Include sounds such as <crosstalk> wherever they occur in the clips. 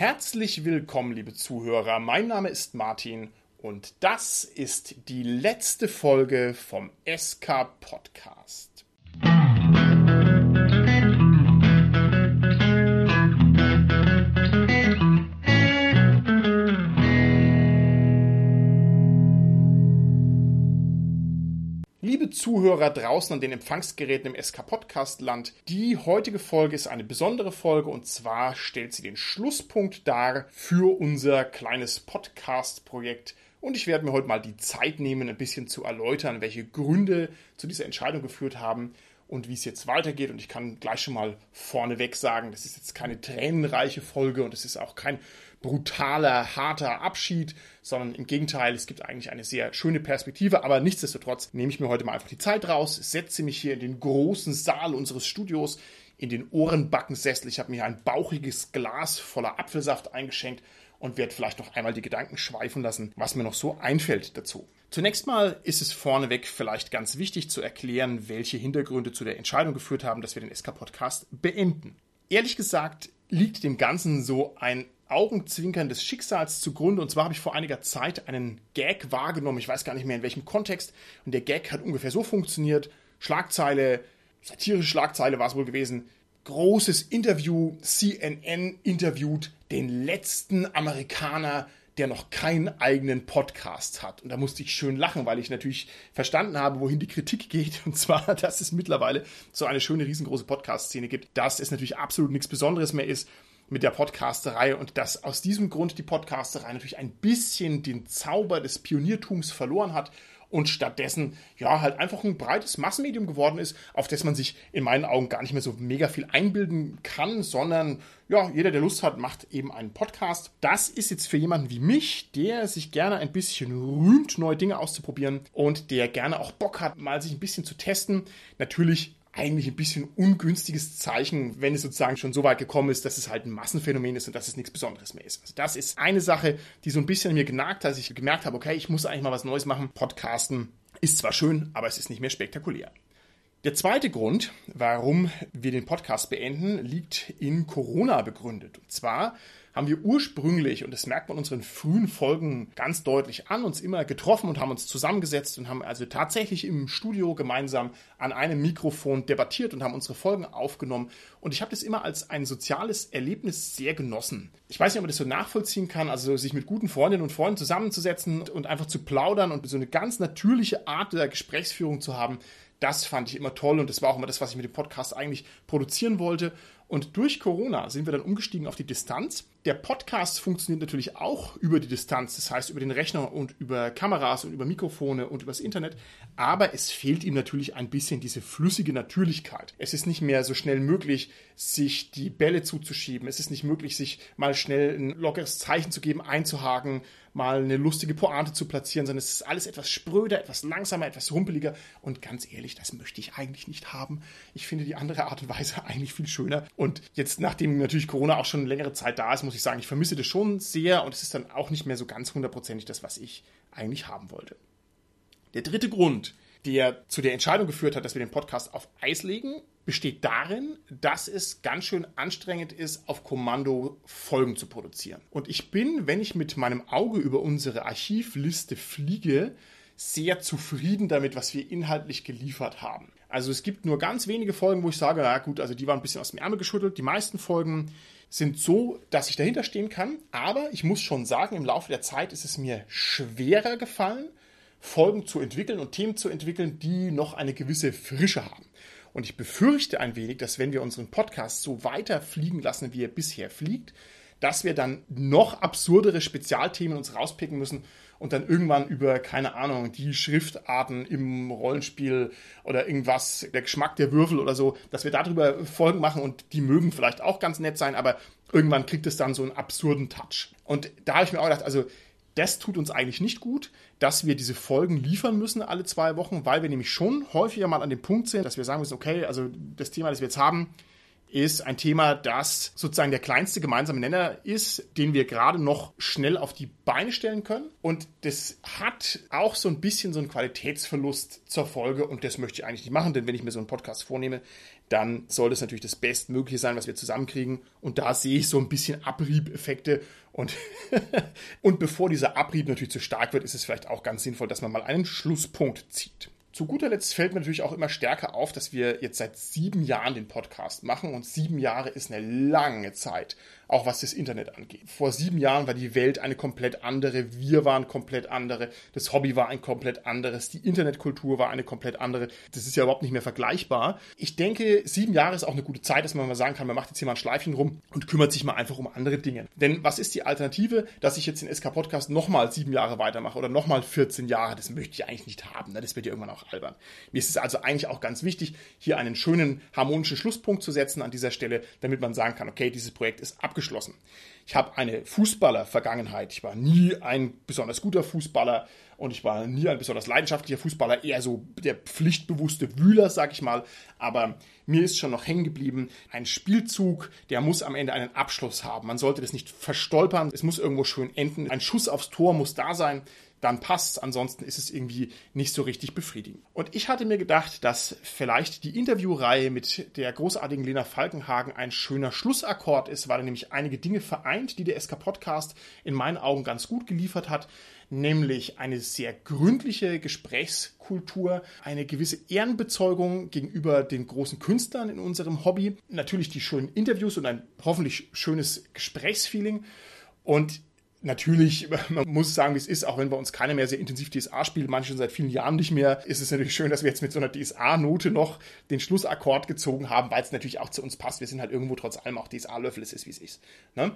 Herzlich willkommen, liebe Zuhörer. Mein Name ist Martin und das ist die letzte Folge vom SK Podcast. Zuhörer draußen an den Empfangsgeräten im SK Podcast Land, die heutige Folge ist eine besondere Folge und zwar stellt sie den Schlusspunkt dar für unser kleines Podcast-Projekt. Und ich werde mir heute mal die Zeit nehmen, ein bisschen zu erläutern, welche Gründe zu dieser Entscheidung geführt haben und wie es jetzt weitergeht. Und ich kann gleich schon mal vorneweg sagen, das ist jetzt keine tränenreiche Folge und es ist auch kein brutaler, harter Abschied, sondern im Gegenteil, es gibt eigentlich eine sehr schöne Perspektive, aber nichtsdestotrotz nehme ich mir heute mal einfach die Zeit raus, setze mich hier in den großen Saal unseres Studios, in den Ohrenbackensessel. Ich habe mir ein bauchiges Glas voller Apfelsaft eingeschenkt und werde vielleicht noch einmal die Gedanken schweifen lassen, was mir noch so einfällt dazu. Zunächst mal ist es vorneweg vielleicht ganz wichtig zu erklären, welche Hintergründe zu der Entscheidung geführt haben, dass wir den SK-Podcast beenden. Ehrlich gesagt liegt dem Ganzen so ein Augenzwinkern des Schicksals zugrunde. Und zwar habe ich vor einiger Zeit einen Gag wahrgenommen. Ich weiß gar nicht mehr in welchem Kontext. Und der Gag hat ungefähr so funktioniert. Schlagzeile, satirische Schlagzeile war es wohl gewesen. Großes Interview. CNN interviewt den letzten Amerikaner, der noch keinen eigenen Podcast hat. Und da musste ich schön lachen, weil ich natürlich verstanden habe, wohin die Kritik geht. <laughs> Und zwar, dass es mittlerweile so eine schöne, riesengroße Podcast-Szene gibt, dass es natürlich absolut nichts Besonderes mehr ist mit der Podcasterei und dass aus diesem Grund die Podcasterei natürlich ein bisschen den Zauber des Pioniertums verloren hat und stattdessen ja halt einfach ein breites Massenmedium geworden ist, auf das man sich in meinen Augen gar nicht mehr so mega viel einbilden kann, sondern ja, jeder, der Lust hat, macht eben einen Podcast. Das ist jetzt für jemanden wie mich, der sich gerne ein bisschen rühmt, neue Dinge auszuprobieren und der gerne auch Bock hat, mal sich ein bisschen zu testen, natürlich eigentlich ein bisschen ungünstiges Zeichen, wenn es sozusagen schon so weit gekommen ist, dass es halt ein Massenphänomen ist und dass es nichts Besonderes mehr ist. Also das ist eine Sache, die so ein bisschen mir genagt hat, dass ich gemerkt habe, okay, ich muss eigentlich mal was Neues machen. Podcasten ist zwar schön, aber es ist nicht mehr spektakulär. Der zweite Grund, warum wir den Podcast beenden, liegt in Corona begründet. Und zwar haben wir ursprünglich, und das merkt man unseren frühen Folgen ganz deutlich an, uns immer getroffen und haben uns zusammengesetzt und haben also tatsächlich im Studio gemeinsam an einem Mikrofon debattiert und haben unsere Folgen aufgenommen. Und ich habe das immer als ein soziales Erlebnis sehr genossen. Ich weiß nicht, ob man das so nachvollziehen kann, also sich mit guten Freundinnen und Freunden zusammenzusetzen und einfach zu plaudern und so eine ganz natürliche Art der Gesprächsführung zu haben. Das fand ich immer toll und das war auch immer das, was ich mit dem Podcast eigentlich produzieren wollte. Und durch Corona sind wir dann umgestiegen auf die Distanz. Der Podcast funktioniert natürlich auch über die Distanz, das heißt über den Rechner und über Kameras und über Mikrofone und übers Internet. Aber es fehlt ihm natürlich ein bisschen diese flüssige Natürlichkeit. Es ist nicht mehr so schnell möglich, sich die Bälle zuzuschieben. Es ist nicht möglich, sich mal schnell ein lockeres Zeichen zu geben, einzuhaken, mal eine lustige Pointe zu platzieren, sondern es ist alles etwas spröder, etwas langsamer, etwas rumpeliger. Und ganz ehrlich, das möchte ich eigentlich nicht haben. Ich finde die andere Art und Weise <laughs> eigentlich viel schöner. Und jetzt, nachdem natürlich Corona auch schon längere Zeit da ist, muss ich sagen, ich vermisse das schon sehr und es ist dann auch nicht mehr so ganz hundertprozentig das, was ich eigentlich haben wollte. Der dritte Grund, der zu der Entscheidung geführt hat, dass wir den Podcast auf Eis legen, besteht darin, dass es ganz schön anstrengend ist, auf Kommando Folgen zu produzieren. Und ich bin, wenn ich mit meinem Auge über unsere Archivliste fliege, sehr zufrieden damit, was wir inhaltlich geliefert haben. Also es gibt nur ganz wenige Folgen, wo ich sage, na gut, also die waren ein bisschen aus dem Ärmel geschüttelt. Die meisten Folgen sind so, dass ich dahinter stehen kann. Aber ich muss schon sagen, im Laufe der Zeit ist es mir schwerer gefallen, Folgen zu entwickeln und Themen zu entwickeln, die noch eine gewisse Frische haben. Und ich befürchte ein wenig, dass wenn wir unseren Podcast so weiter fliegen lassen, wie er bisher fliegt, dass wir dann noch absurdere Spezialthemen uns rauspicken müssen und dann irgendwann über, keine Ahnung, die Schriftarten im Rollenspiel oder irgendwas, der Geschmack der Würfel oder so, dass wir darüber Folgen machen und die mögen vielleicht auch ganz nett sein, aber irgendwann kriegt es dann so einen absurden Touch. Und da habe ich mir auch gedacht, also das tut uns eigentlich nicht gut, dass wir diese Folgen liefern müssen alle zwei Wochen, weil wir nämlich schon häufiger mal an dem Punkt sind, dass wir sagen müssen, okay, also das Thema, das wir jetzt haben, ist ein Thema, das sozusagen der kleinste gemeinsame Nenner ist, den wir gerade noch schnell auf die Beine stellen können. Und das hat auch so ein bisschen so einen Qualitätsverlust zur Folge. Und das möchte ich eigentlich nicht machen, denn wenn ich mir so einen Podcast vornehme, dann soll das natürlich das Bestmögliche sein, was wir zusammenkriegen. Und da sehe ich so ein bisschen Abriebeffekte. Und, <laughs> und bevor dieser Abrieb natürlich zu stark wird, ist es vielleicht auch ganz sinnvoll, dass man mal einen Schlusspunkt zieht. Zu guter Letzt fällt mir natürlich auch immer stärker auf, dass wir jetzt seit sieben Jahren den Podcast machen und sieben Jahre ist eine lange Zeit auch was das Internet angeht. Vor sieben Jahren war die Welt eine komplett andere, wir waren komplett andere, das Hobby war ein komplett anderes, die Internetkultur war eine komplett andere. Das ist ja überhaupt nicht mehr vergleichbar. Ich denke, sieben Jahre ist auch eine gute Zeit, dass man mal sagen kann, man macht jetzt hier mal ein Schleifchen rum und kümmert sich mal einfach um andere Dinge. Denn was ist die Alternative, dass ich jetzt den SK Podcast nochmal sieben Jahre weitermache oder nochmal 14 Jahre? Das möchte ich eigentlich nicht haben. Ne? Das wird ja irgendwann auch albern. Mir ist es also eigentlich auch ganz wichtig, hier einen schönen harmonischen Schlusspunkt zu setzen an dieser Stelle, damit man sagen kann, okay, dieses Projekt ist abgeschlossen abgeschlossen. Ich habe eine Fußballer-Vergangenheit. Ich war nie ein besonders guter Fußballer und ich war nie ein besonders leidenschaftlicher Fußballer, eher so der pflichtbewusste Wühler, sag ich mal. Aber mir ist schon noch hängen geblieben, ein Spielzug, der muss am Ende einen Abschluss haben. Man sollte das nicht verstolpern, es muss irgendwo schön enden. Ein Schuss aufs Tor muss da sein dann passt Ansonsten ist es irgendwie nicht so richtig befriedigend. Und ich hatte mir gedacht, dass vielleicht die Interviewreihe mit der großartigen Lena Falkenhagen ein schöner Schlussakkord ist, weil er nämlich einige Dinge vereint, die der SK Podcast in meinen Augen ganz gut geliefert hat nämlich eine sehr gründliche Gesprächskultur, eine gewisse Ehrenbezeugung gegenüber den großen Künstlern in unserem Hobby, natürlich die schönen Interviews und ein hoffentlich schönes Gesprächsfeeling. Und Natürlich, <laughs> man muss sagen, wie es ist, auch wenn bei uns keiner mehr sehr intensiv DSA spielt, manche schon seit vielen Jahren nicht mehr, ist es natürlich schön, dass wir jetzt mit so einer DSA-Note noch den Schlussakkord gezogen haben, weil es natürlich auch zu uns passt. Wir sind halt irgendwo trotz allem auch DSA-Löffel, es ist, wie es ist. Ne?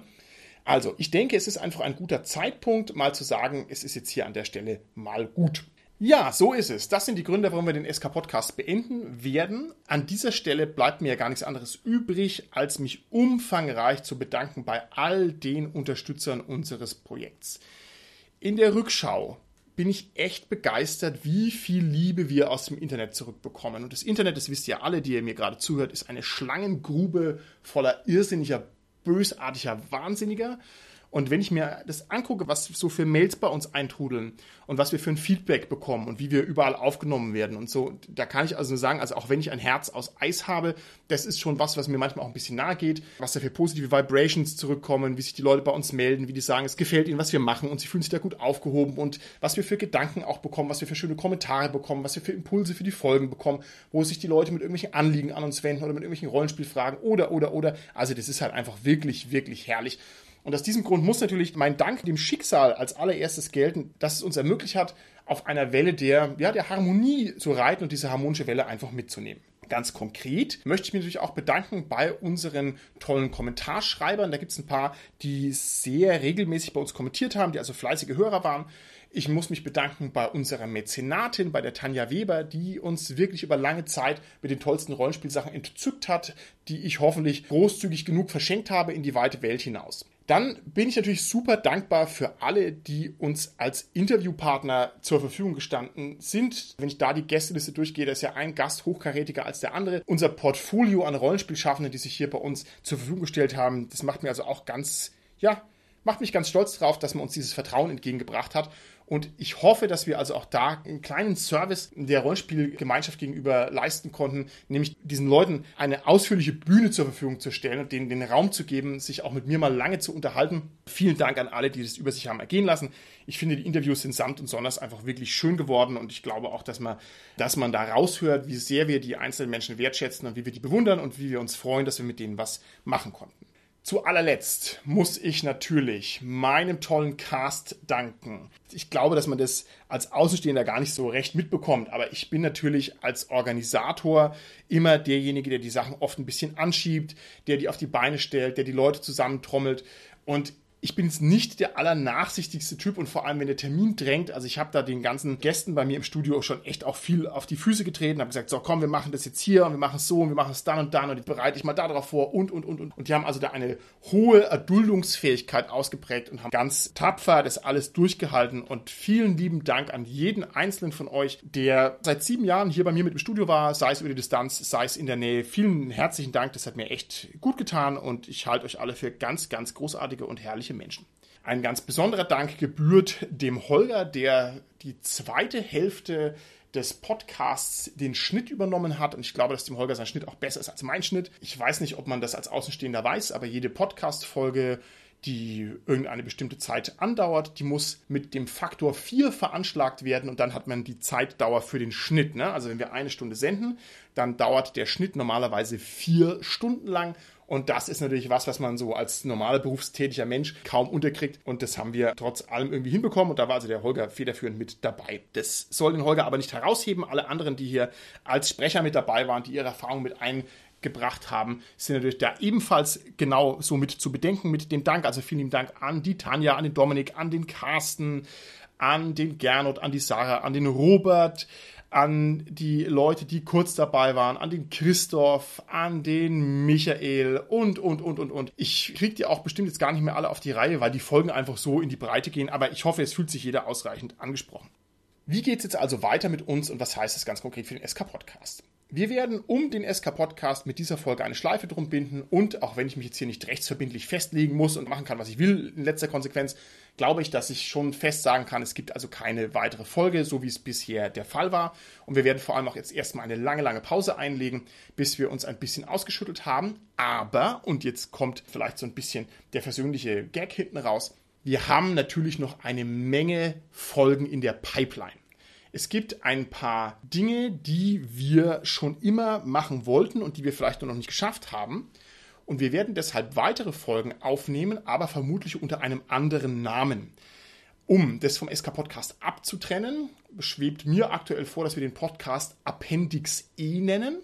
Also, ich denke, es ist einfach ein guter Zeitpunkt, mal zu sagen, es ist jetzt hier an der Stelle mal gut. Ja, so ist es. Das sind die Gründe, warum wir den SK-Podcast beenden werden. An dieser Stelle bleibt mir ja gar nichts anderes übrig, als mich umfangreich zu bedanken bei all den Unterstützern unseres Projekts. In der Rückschau bin ich echt begeistert, wie viel Liebe wir aus dem Internet zurückbekommen. Und das Internet, das wisst ihr alle, die ihr mir gerade zuhört, ist eine Schlangengrube voller irrsinniger, bösartiger Wahnsinniger. Und wenn ich mir das angucke, was so für Mails bei uns eintrudeln und was wir für ein Feedback bekommen und wie wir überall aufgenommen werden und so, da kann ich also nur sagen, also auch wenn ich ein Herz aus Eis habe, das ist schon was, was mir manchmal auch ein bisschen nahe geht, was da für positive Vibrations zurückkommen, wie sich die Leute bei uns melden, wie die sagen, es gefällt ihnen, was wir machen und sie fühlen sich da gut aufgehoben und was wir für Gedanken auch bekommen, was wir für schöne Kommentare bekommen, was wir für Impulse für die Folgen bekommen, wo sich die Leute mit irgendwelchen Anliegen an uns wenden oder mit irgendwelchen Rollenspielfragen oder, oder, oder. Also das ist halt einfach wirklich, wirklich herrlich. Und aus diesem Grund muss natürlich mein Dank dem Schicksal als allererstes gelten, dass es uns ermöglicht hat, auf einer Welle der, ja, der Harmonie zu reiten und diese harmonische Welle einfach mitzunehmen. Ganz konkret möchte ich mich natürlich auch bedanken bei unseren tollen Kommentarschreibern. Da gibt es ein paar, die sehr regelmäßig bei uns kommentiert haben, die also fleißige Hörer waren. Ich muss mich bedanken bei unserer Mäzenatin, bei der Tanja Weber, die uns wirklich über lange Zeit mit den tollsten Rollenspielsachen entzückt hat, die ich hoffentlich großzügig genug verschenkt habe in die weite Welt hinaus. Dann bin ich natürlich super dankbar für alle, die uns als Interviewpartner zur Verfügung gestanden sind. Wenn ich da die Gästeliste durchgehe, da ist ja ein Gast hochkarätiger als der andere. Unser Portfolio an Rollenspielschaffenden, die sich hier bei uns zur Verfügung gestellt haben, das macht mir also auch ganz, ja, macht mich ganz stolz darauf, dass man uns dieses Vertrauen entgegengebracht hat. Und ich hoffe, dass wir also auch da einen kleinen Service der Rollenspielgemeinschaft gegenüber leisten konnten, nämlich diesen Leuten eine ausführliche Bühne zur Verfügung zu stellen und denen den Raum zu geben, sich auch mit mir mal lange zu unterhalten. Vielen Dank an alle, die das über sich haben ergehen lassen. Ich finde, die Interviews sind samt und sonders einfach wirklich schön geworden und ich glaube auch, dass man, dass man da raushört, wie sehr wir die einzelnen Menschen wertschätzen und wie wir die bewundern und wie wir uns freuen, dass wir mit denen was machen konnten. Zu allerletzt muss ich natürlich meinem tollen Cast danken. Ich glaube, dass man das als Außenstehender gar nicht so recht mitbekommt, aber ich bin natürlich als Organisator immer derjenige, der die Sachen oft ein bisschen anschiebt, der die auf die Beine stellt, der die Leute zusammentrommelt und Ich bin jetzt nicht der allernachsichtigste Typ und vor allem, wenn der Termin drängt, also ich habe da den ganzen Gästen bei mir im Studio schon echt auch viel auf die Füße getreten, habe gesagt, so komm, wir machen das jetzt hier und wir machen es so und wir machen es dann und dann und bereite ich mal darauf vor und und und und. Und die haben also da eine hohe Erduldungsfähigkeit ausgeprägt und haben ganz tapfer das alles durchgehalten und vielen lieben Dank an jeden einzelnen von euch, der seit sieben Jahren hier bei mir mit im Studio war, sei es über die Distanz, sei es in der Nähe. Vielen herzlichen Dank, das hat mir echt gut getan und ich halte euch alle für ganz, ganz großartige und herrliche Menschen. Ein ganz besonderer Dank gebührt dem Holger, der die zweite Hälfte des Podcasts den Schnitt übernommen hat. Und ich glaube, dass dem Holger sein Schnitt auch besser ist als mein Schnitt. Ich weiß nicht, ob man das als Außenstehender weiß, aber jede Podcast-Folge die irgendeine bestimmte Zeit andauert, die muss mit dem Faktor 4 veranschlagt werden und dann hat man die Zeitdauer für den Schnitt. Ne? Also wenn wir eine Stunde senden, dann dauert der Schnitt normalerweise vier Stunden lang und das ist natürlich was, was man so als normaler berufstätiger Mensch kaum unterkriegt. Und das haben wir trotz allem irgendwie hinbekommen. Und da war also der Holger federführend mit dabei. Das soll den Holger aber nicht herausheben. Alle anderen, die hier als Sprecher mit dabei waren, die ihre Erfahrung mit ein gebracht haben, sind natürlich da ebenfalls genau so mit zu bedenken mit dem Dank. Also vielen Dank an die Tanja, an den Dominik, an den Carsten, an den Gernot, an die Sarah, an den Robert, an die Leute, die kurz dabei waren, an den Christoph, an den Michael und, und, und, und, und. Ich kriege die auch bestimmt jetzt gar nicht mehr alle auf die Reihe, weil die Folgen einfach so in die Breite gehen, aber ich hoffe, es fühlt sich jeder ausreichend angesprochen. Wie geht es jetzt also weiter mit uns und was heißt das ganz konkret für den SK-Podcast? Wir werden um den SK-Podcast mit dieser Folge eine Schleife drum binden und auch wenn ich mich jetzt hier nicht rechtsverbindlich festlegen muss und machen kann, was ich will, in letzter Konsequenz, glaube ich, dass ich schon fest sagen kann, es gibt also keine weitere Folge, so wie es bisher der Fall war. Und wir werden vor allem auch jetzt erstmal eine lange, lange Pause einlegen, bis wir uns ein bisschen ausgeschüttelt haben. Aber, und jetzt kommt vielleicht so ein bisschen der versöhnliche Gag hinten raus, wir haben natürlich noch eine Menge Folgen in der Pipeline. Es gibt ein paar Dinge, die wir schon immer machen wollten und die wir vielleicht noch nicht geschafft haben. Und wir werden deshalb weitere Folgen aufnehmen, aber vermutlich unter einem anderen Namen. Um das vom SK Podcast abzutrennen, schwebt mir aktuell vor, dass wir den Podcast Appendix E nennen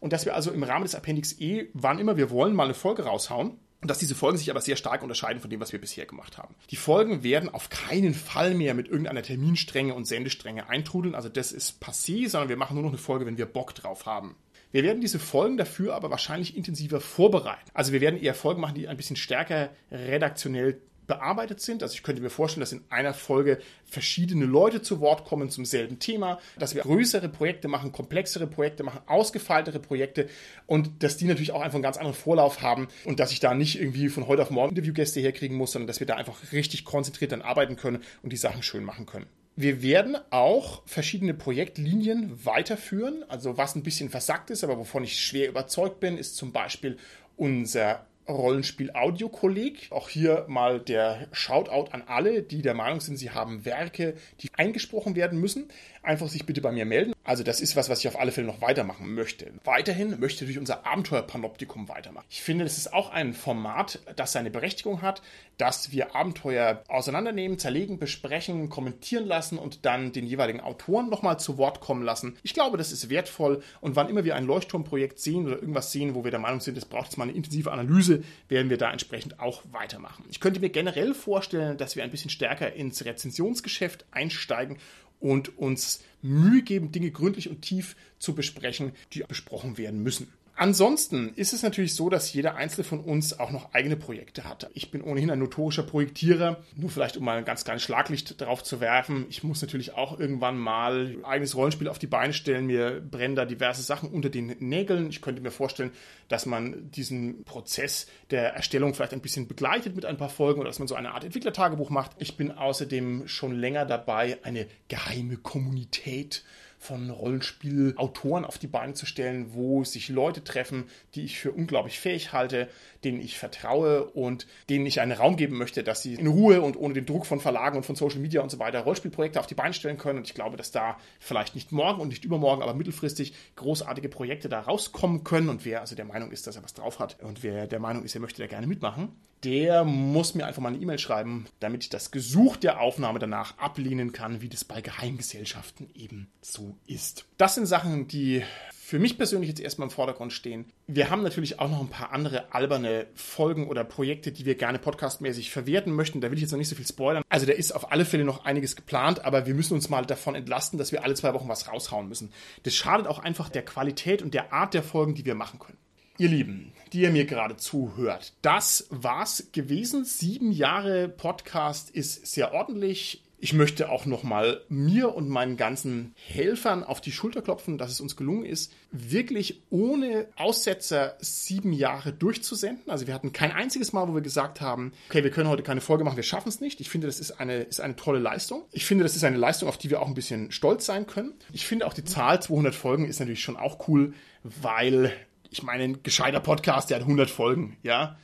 und dass wir also im Rahmen des Appendix E, wann immer wir wollen, mal eine Folge raushauen und dass diese Folgen sich aber sehr stark unterscheiden von dem, was wir bisher gemacht haben. Die Folgen werden auf keinen Fall mehr mit irgendeiner Terminstrenge und Sendestrenge eintrudeln. Also das ist passé, sondern wir machen nur noch eine Folge, wenn wir Bock drauf haben. Wir werden diese Folgen dafür aber wahrscheinlich intensiver vorbereiten. Also wir werden eher Folgen machen, die ein bisschen stärker redaktionell bearbeitet sind. Also ich könnte mir vorstellen, dass in einer Folge verschiedene Leute zu Wort kommen zum selben Thema, dass wir größere Projekte machen, komplexere Projekte machen, ausgefeiltere Projekte und dass die natürlich auch einfach einen ganz anderen Vorlauf haben und dass ich da nicht irgendwie von heute auf morgen Interviewgäste herkriegen muss, sondern dass wir da einfach richtig konzentriert dann arbeiten können und die Sachen schön machen können. Wir werden auch verschiedene Projektlinien weiterführen. Also was ein bisschen versackt ist, aber wovon ich schwer überzeugt bin, ist zum Beispiel unser Rollenspiel-Audio-Kolleg. Auch hier mal der Shoutout an alle, die der Meinung sind, sie haben Werke, die eingesprochen werden müssen. Einfach sich bitte bei mir melden. Also das ist was, was ich auf alle Fälle noch weitermachen möchte. Weiterhin möchte ich unser Abenteuer-Panoptikum weitermachen. Ich finde, das ist auch ein Format, das seine Berechtigung hat, dass wir Abenteuer auseinandernehmen, zerlegen, besprechen, kommentieren lassen und dann den jeweiligen Autoren nochmal zu Wort kommen lassen. Ich glaube, das ist wertvoll und wann immer wir ein Leuchtturmprojekt sehen oder irgendwas sehen, wo wir der Meinung sind, es braucht jetzt mal eine intensive Analyse, werden wir da entsprechend auch weitermachen. Ich könnte mir generell vorstellen, dass wir ein bisschen stärker ins Rezensionsgeschäft einsteigen und uns Mühe geben, Dinge gründlich und tief zu besprechen, die besprochen werden müssen. Ansonsten ist es natürlich so, dass jeder Einzelne von uns auch noch eigene Projekte hat. Ich bin ohnehin ein notorischer Projektierer, nur vielleicht um mal ein ganz kleines Schlaglicht drauf zu werfen. Ich muss natürlich auch irgendwann mal ein eigenes Rollenspiel auf die Beine stellen. Mir brennen da diverse Sachen unter den Nägeln. Ich könnte mir vorstellen, dass man diesen Prozess der Erstellung vielleicht ein bisschen begleitet mit ein paar Folgen oder dass man so eine Art Entwicklertagebuch macht. Ich bin außerdem schon länger dabei, eine geheime Kommunität von Rollenspielautoren auf die Beine zu stellen, wo sich Leute treffen, die ich für unglaublich fähig halte, denen ich vertraue und denen ich einen Raum geben möchte, dass sie in Ruhe und ohne den Druck von Verlagen und von Social Media und so weiter Rollspielprojekte auf die Beine stellen können. Und ich glaube, dass da vielleicht nicht morgen und nicht übermorgen, aber mittelfristig großartige Projekte da rauskommen können. Und wer also der Meinung ist, dass er was drauf hat und wer der Meinung ist, er möchte da gerne mitmachen, der muss mir einfach mal eine E-Mail schreiben, damit ich das Gesuch der Aufnahme danach ablehnen kann, wie das bei Geheimgesellschaften eben so ist. Das sind Sachen, die für mich persönlich jetzt erstmal im Vordergrund stehen. Wir haben natürlich auch noch ein paar andere alberne Folgen oder Projekte, die wir gerne podcastmäßig verwerten möchten. Da will ich jetzt noch nicht so viel spoilern. Also da ist auf alle Fälle noch einiges geplant, aber wir müssen uns mal davon entlasten, dass wir alle zwei Wochen was raushauen müssen. Das schadet auch einfach der Qualität und der Art der Folgen, die wir machen können. Ihr Lieben, die ihr mir gerade zuhört, das war's gewesen. Sieben Jahre Podcast ist sehr ordentlich. Ich möchte auch nochmal mir und meinen ganzen Helfern auf die Schulter klopfen, dass es uns gelungen ist, wirklich ohne Aussetzer sieben Jahre durchzusenden. Also wir hatten kein einziges Mal, wo wir gesagt haben, okay, wir können heute keine Folge machen, wir schaffen es nicht. Ich finde, das ist eine, ist eine tolle Leistung. Ich finde, das ist eine Leistung, auf die wir auch ein bisschen stolz sein können. Ich finde auch die Zahl 200 Folgen ist natürlich schon auch cool, weil ich meine, ein gescheiter Podcast, der hat 100 Folgen, ja.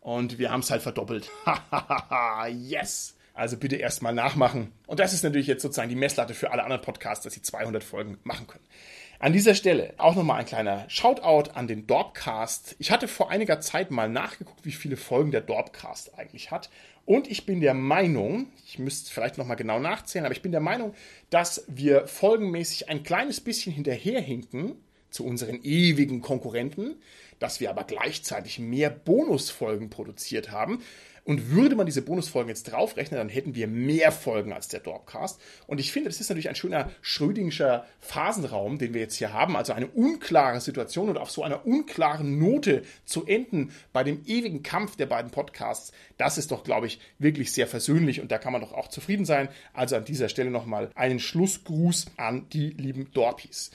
Und wir haben es halt verdoppelt. <laughs> yes! Also bitte erstmal nachmachen. Und das ist natürlich jetzt sozusagen die Messlatte für alle anderen Podcasts, dass sie 200 Folgen machen können. An dieser Stelle auch nochmal ein kleiner Shoutout an den Dorpcast. Ich hatte vor einiger Zeit mal nachgeguckt, wie viele Folgen der Dorpcast eigentlich hat. Und ich bin der Meinung, ich müsste vielleicht nochmal genau nachzählen, aber ich bin der Meinung, dass wir folgenmäßig ein kleines bisschen hinterherhinken zu unseren ewigen Konkurrenten, dass wir aber gleichzeitig mehr Bonusfolgen produziert haben. Und würde man diese Bonusfolgen jetzt draufrechnen, dann hätten wir mehr Folgen als der Dorpcast. Und ich finde, das ist natürlich ein schöner Schrödingscher Phasenraum, den wir jetzt hier haben. Also eine unklare Situation und auf so einer unklaren Note zu enden bei dem ewigen Kampf der beiden Podcasts. Das ist doch, glaube ich, wirklich sehr versöhnlich und da kann man doch auch zufrieden sein. Also an dieser Stelle nochmal einen Schlussgruß an die lieben Dorpis.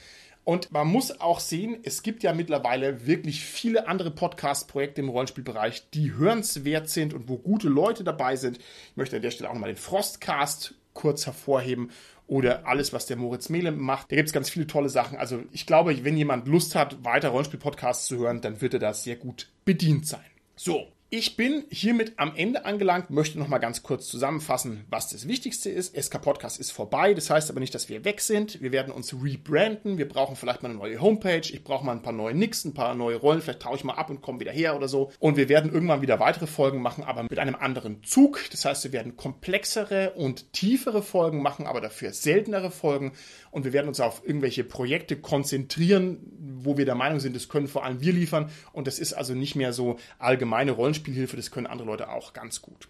Und man muss auch sehen, es gibt ja mittlerweile wirklich viele andere Podcast-Projekte im Rollenspielbereich, die hörenswert sind und wo gute Leute dabei sind. Ich möchte an der Stelle auch nochmal den Frostcast kurz hervorheben oder alles, was der Moritz Mehle macht. Da gibt es ganz viele tolle Sachen. Also ich glaube, wenn jemand Lust hat, weiter Rollenspiel-Podcasts zu hören, dann wird er da sehr gut bedient sein. So, ich bin hiermit am Ende angelangt, möchte noch mal ganz kurz zusammenfassen, was das Wichtigste ist. SK Podcast ist vorbei, das heißt aber nicht, dass wir weg sind. Wir werden uns rebranden, wir brauchen vielleicht mal eine neue Homepage, ich brauche mal ein paar neue Nix, ein paar neue Rollen, vielleicht taue ich mal ab und komme wieder her oder so. Und wir werden irgendwann wieder weitere Folgen machen, aber mit einem anderen Zug. Das heißt, wir werden komplexere und tiefere Folgen machen, aber dafür seltenere Folgen. Und wir werden uns auf irgendwelche Projekte konzentrieren, wo wir der Meinung sind, das können vor allem wir liefern. Und das ist also nicht mehr so allgemeine Rollenspiel Spielhilfe, das können andere Leute auch ganz gut.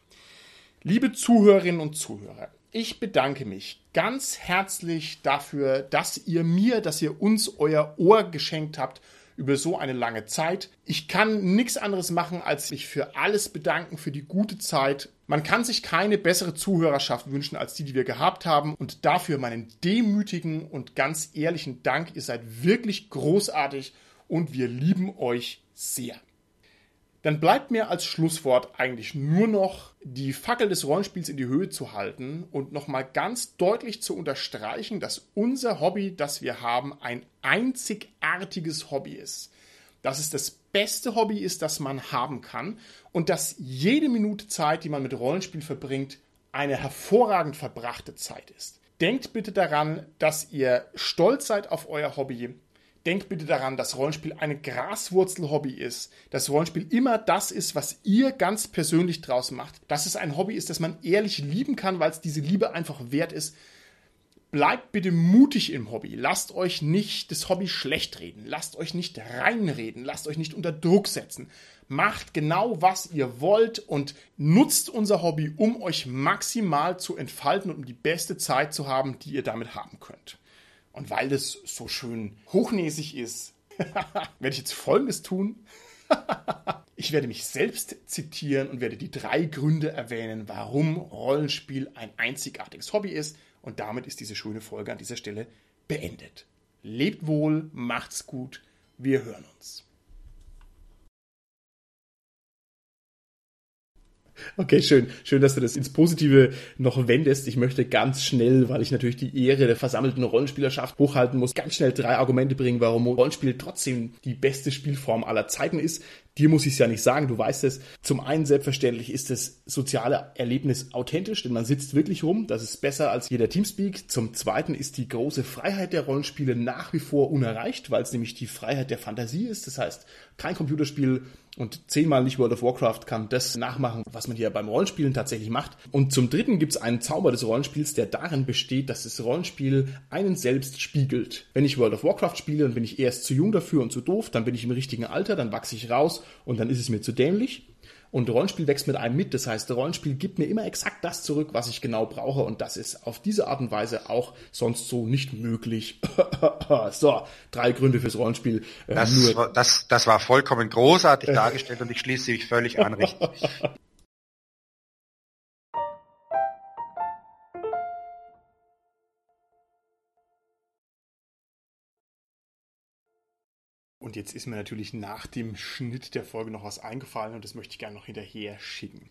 Liebe Zuhörerinnen und Zuhörer, ich bedanke mich ganz herzlich dafür, dass ihr mir, dass ihr uns euer Ohr geschenkt habt über so eine lange Zeit. Ich kann nichts anderes machen, als mich für alles bedanken, für die gute Zeit. Man kann sich keine bessere Zuhörerschaft wünschen als die, die wir gehabt haben. Und dafür meinen demütigen und ganz ehrlichen Dank. Ihr seid wirklich großartig und wir lieben euch sehr dann bleibt mir als Schlusswort eigentlich nur noch die Fackel des Rollenspiels in die Höhe zu halten und nochmal ganz deutlich zu unterstreichen, dass unser Hobby, das wir haben, ein einzigartiges Hobby ist. Dass es das beste Hobby ist, das man haben kann und dass jede Minute Zeit, die man mit Rollenspiel verbringt, eine hervorragend verbrachte Zeit ist. Denkt bitte daran, dass ihr stolz seid auf euer Hobby, denkt bitte daran, dass Rollenspiel ein Graswurzel-Hobby ist. Dass Rollenspiel immer das ist, was ihr ganz persönlich draus macht. Dass es ein Hobby ist, das man ehrlich lieben kann, weil es diese Liebe einfach wert ist. Bleibt bitte mutig im Hobby. Lasst euch nicht das Hobby schlecht reden. Lasst euch nicht reinreden. Lasst euch nicht unter Druck setzen. Macht genau, was ihr wollt und nutzt unser Hobby, um euch maximal zu entfalten und um die beste Zeit zu haben, die ihr damit haben könnt. Und weil das so schön hochnäsig ist, <laughs> werde ich jetzt Folgendes tun. <laughs> ich werde mich selbst zitieren und werde die drei Gründe erwähnen, warum Rollenspiel ein einzigartiges Hobby ist. Und damit ist diese schöne Folge an dieser Stelle beendet. Lebt wohl, macht's gut, wir hören uns. Okay, schön. Schön, dass du das ins Positive noch wendest. Ich möchte ganz schnell, weil ich natürlich die Ehre der versammelten Rollenspielerschaft hochhalten muss, ganz schnell drei Argumente bringen, warum Rollenspiel trotzdem die beste Spielform aller Zeiten ist. Dir muss ich es ja nicht sagen, du weißt es. Zum einen selbstverständlich ist das soziale Erlebnis authentisch, denn man sitzt wirklich rum, das ist besser als jeder Teamspeak. Zum zweiten ist die große Freiheit der Rollenspiele nach wie vor unerreicht, weil es nämlich die Freiheit der Fantasie ist. Das heißt, kein Computerspiel und zehnmal nicht World of Warcraft kann das nachmachen, was man hier beim Rollenspielen tatsächlich macht. Und zum Dritten gibt es einen Zauber des Rollenspiels, der darin besteht, dass das Rollenspiel einen selbst spiegelt. Wenn ich World of Warcraft spiele, dann bin ich erst zu jung dafür und zu doof, dann bin ich im richtigen Alter, dann wachse ich raus und dann ist es mir zu dämlich. Und Rollenspiel wächst mit einem mit. Das heißt, Rollenspiel gibt mir immer exakt das zurück, was ich genau brauche. Und das ist auf diese Art und Weise auch sonst so nicht möglich. <laughs> so, drei Gründe fürs Rollenspiel. Äh, das, das, das war vollkommen großartig dargestellt und ich schließe mich völlig an. Richtig. <laughs> Und jetzt ist mir natürlich nach dem Schnitt der Folge noch was eingefallen und das möchte ich gerne noch hinterher schicken.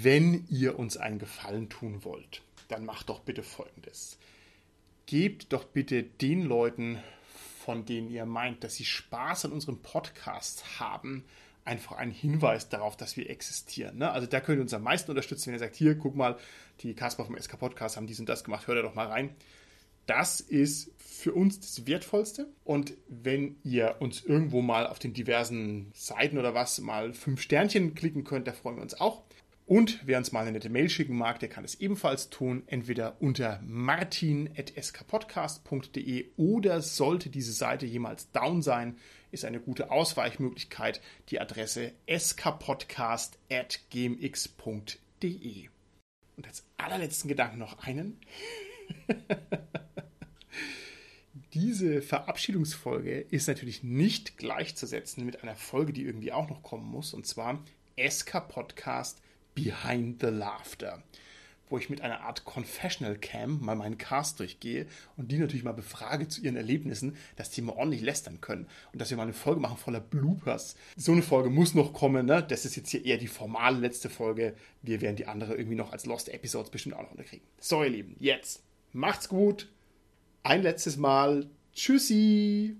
Wenn ihr uns einen Gefallen tun wollt, dann macht doch bitte Folgendes. Gebt doch bitte den Leuten, von denen ihr meint, dass sie Spaß an unserem Podcast haben, einfach einen Hinweis darauf, dass wir existieren. Ne? Also da könnt ihr uns am meisten unterstützen, wenn ihr sagt, hier, guck mal, die Kasper vom SK Podcast haben dies und das gemacht, hört ihr doch mal rein. Das ist für uns das Wertvollste. Und wenn ihr uns irgendwo mal auf den diversen Seiten oder was mal fünf Sternchen klicken könnt, da freuen wir uns auch. Und wer uns mal eine nette Mail schicken mag, der kann es ebenfalls tun, entweder unter martin.skpodcast.de oder sollte diese Seite jemals down sein, ist eine gute Ausweichmöglichkeit die Adresse skpodcast.gmx.de. Und als allerletzten Gedanken noch einen. <laughs> Diese Verabschiedungsfolge ist natürlich nicht gleichzusetzen mit einer Folge, die irgendwie auch noch kommen muss, und zwar SK Podcast Behind the Laughter, wo ich mit einer Art Confessional Cam mal meinen Cast durchgehe und die natürlich mal befrage zu ihren Erlebnissen, dass die mal ordentlich lästern können und dass wir mal eine Folge machen voller Bloopers. So eine Folge muss noch kommen, ne? Das ist jetzt hier eher die formale letzte Folge. Wir werden die andere irgendwie noch als Lost Episodes bestimmt auch noch unterkriegen. So, ihr Lieben, jetzt macht's gut. Ein letztes Mal. Tschüssi.